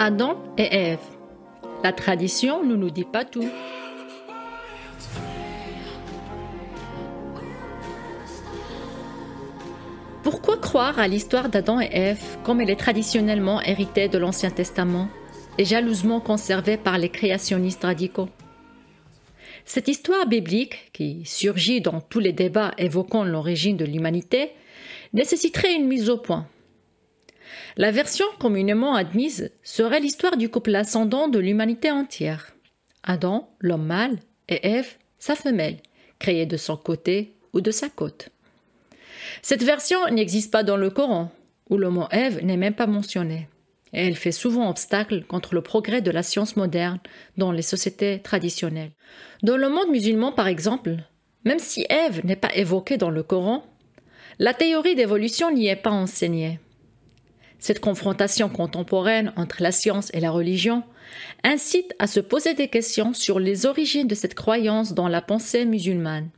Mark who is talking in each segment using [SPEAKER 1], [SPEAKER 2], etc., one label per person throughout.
[SPEAKER 1] Adam et Ève. La tradition ne nous dit pas tout. Pourquoi croire à l'histoire d'Adam et Ève comme elle est traditionnellement héritée de l'Ancien Testament et jalousement conservée par les créationnistes radicaux? Cette histoire biblique, qui surgit dans tous les débats évoquant l'origine de l'humanité, nécessiterait une mise au point. La version communément admise serait l'histoire du couple ascendant de l'humanité entière. Adam, l'homme mâle, et Ève, sa femelle, créée de son côté ou de sa côte. Cette version n'existe pas dans le Coran, où le mot Ève n'est même pas mentionné. Et elle fait souvent obstacle contre le progrès de la science moderne dans les sociétés traditionnelles. Dans le monde musulman, par exemple, même si Ève n'est pas évoquée dans le Coran, la théorie d'évolution n'y est pas enseignée. Cette confrontation contemporaine entre la science et la religion incite à se poser des questions sur les origines de cette croyance dans la pensée musulmane.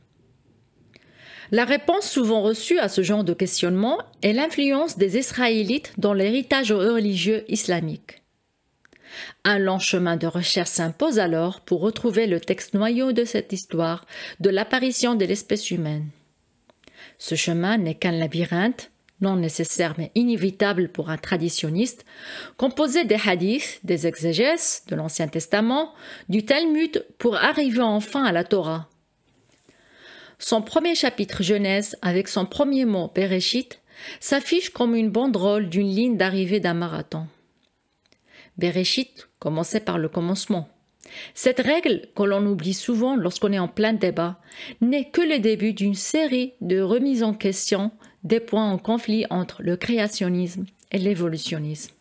[SPEAKER 1] La réponse souvent reçue à ce genre de questionnement est l'influence des Israélites dans l'héritage religieux islamique. Un long chemin de recherche s'impose alors pour retrouver le texte noyau de cette histoire de l'apparition de l'espèce humaine. Ce chemin n'est qu'un labyrinthe, non nécessaire mais inévitable pour un traditionniste, composé des hadiths, des exégèses de l'Ancien Testament, du Talmud pour arriver enfin à la Torah. Son premier chapitre Genèse, avec son premier mot Bereshit, s'affiche comme une banderole d'une ligne d'arrivée d'un marathon. Bereshit commençait par le commencement. Cette règle, que l'on oublie souvent lorsqu'on est en plein débat, n'est que le début d'une série de remises en question des points en conflit entre le créationnisme et l'évolutionnisme.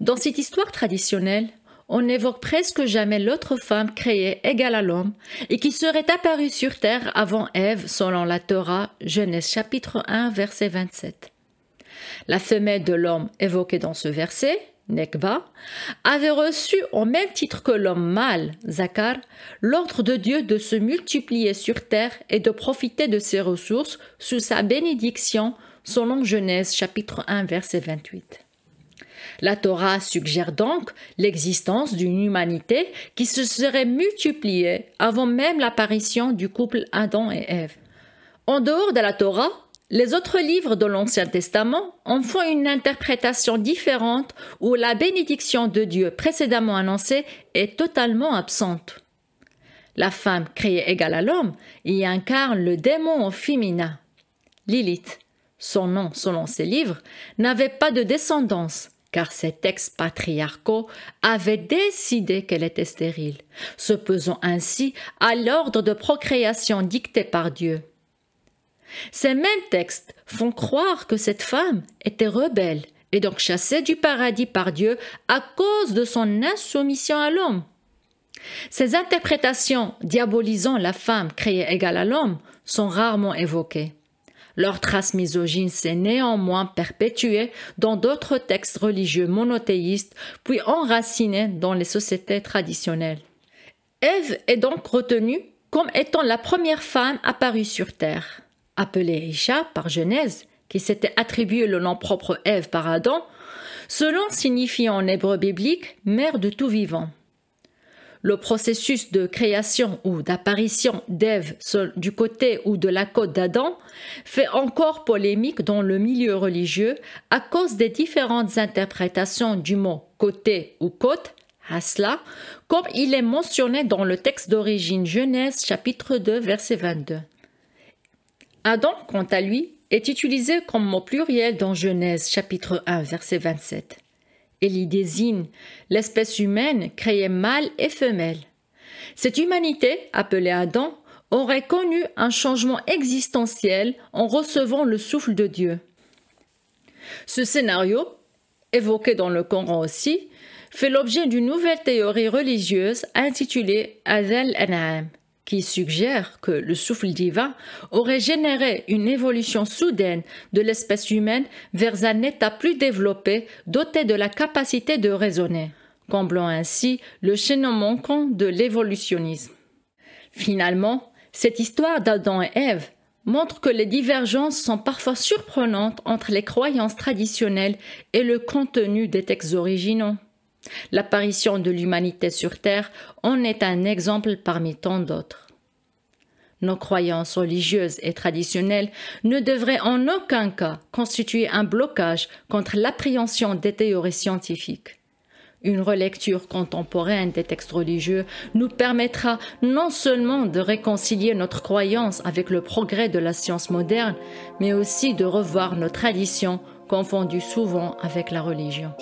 [SPEAKER 1] Dans cette histoire traditionnelle, on n'évoque presque jamais l'autre femme créée égale à l'homme et qui serait apparue sur terre avant Ève selon la Torah, Genèse chapitre 1 verset 27. La femelle de l'homme évoquée dans ce verset, Nekba, avait reçu au même titre que l'homme mâle, Zakar, l'ordre de Dieu de se multiplier sur terre et de profiter de ses ressources sous sa bénédiction, selon Genèse chapitre 1 verset 28. La Torah suggère donc l'existence d'une humanité qui se serait multipliée avant même l'apparition du couple Adam et Ève. En dehors de la Torah, les autres livres de l'Ancien Testament en font une interprétation différente où la bénédiction de Dieu précédemment annoncée est totalement absente. La femme créée égale à l'homme y incarne le démon féminin. Lilith, son nom selon ses livres, n'avait pas de descendance, car ses textes patriarcaux avaient décidé qu'elle était stérile, se pesant ainsi à l'ordre de procréation dicté par Dieu. Ces mêmes textes font croire que cette femme était rebelle et donc chassée du paradis par Dieu à cause de son insoumission à l'homme. Ces interprétations diabolisant la femme créée égale à l'homme sont rarement évoquées. Leur trace misogyne s'est néanmoins perpétuée dans d'autres textes religieux monothéistes, puis enracinée dans les sociétés traditionnelles. Ève est donc retenue comme étant la première femme apparue sur Terre. Appelée Isha par Genèse, qui s'était attribué le nom propre Ève par Adam, ce nom signifie en hébreu biblique mère de tout vivant le processus de création ou d'apparition d'Ève du côté ou de la côte d'Adam fait encore polémique dans le milieu religieux à cause des différentes interprétations du mot côté ou côte, hasla, comme il est mentionné dans le texte d'origine Genèse chapitre 2 verset 22. Adam, quant à lui, est utilisé comme mot pluriel dans Genèse chapitre 1 verset 27. Elle y désigne l'espèce humaine créée mâle et femelle. Cette humanité, appelée Adam, aurait connu un changement existentiel en recevant le souffle de Dieu. Ce scénario, évoqué dans le Coran aussi, fait l'objet d'une nouvelle théorie religieuse intitulée Adel An'am, qui suggère que le souffle divin aurait généré une évolution soudaine de l'espèce humaine vers un état plus développé doté de la capacité de raisonner, comblant ainsi le chaînon manquant de l'évolutionnisme. Finalement, cette histoire d'Adam et Ève montre que les divergences sont parfois surprenantes entre les croyances traditionnelles et le contenu des textes originaux. L'apparition de l'humanité sur Terre en est un exemple parmi tant d'autres. Nos croyances religieuses et traditionnelles ne devraient en aucun cas constituer un blocage contre l'appréhension des théories scientifiques. Une relecture contemporaine des textes religieux nous permettra non seulement de réconcilier notre croyance avec le progrès de la science moderne, mais aussi de revoir nos traditions confondues souvent avec la religion.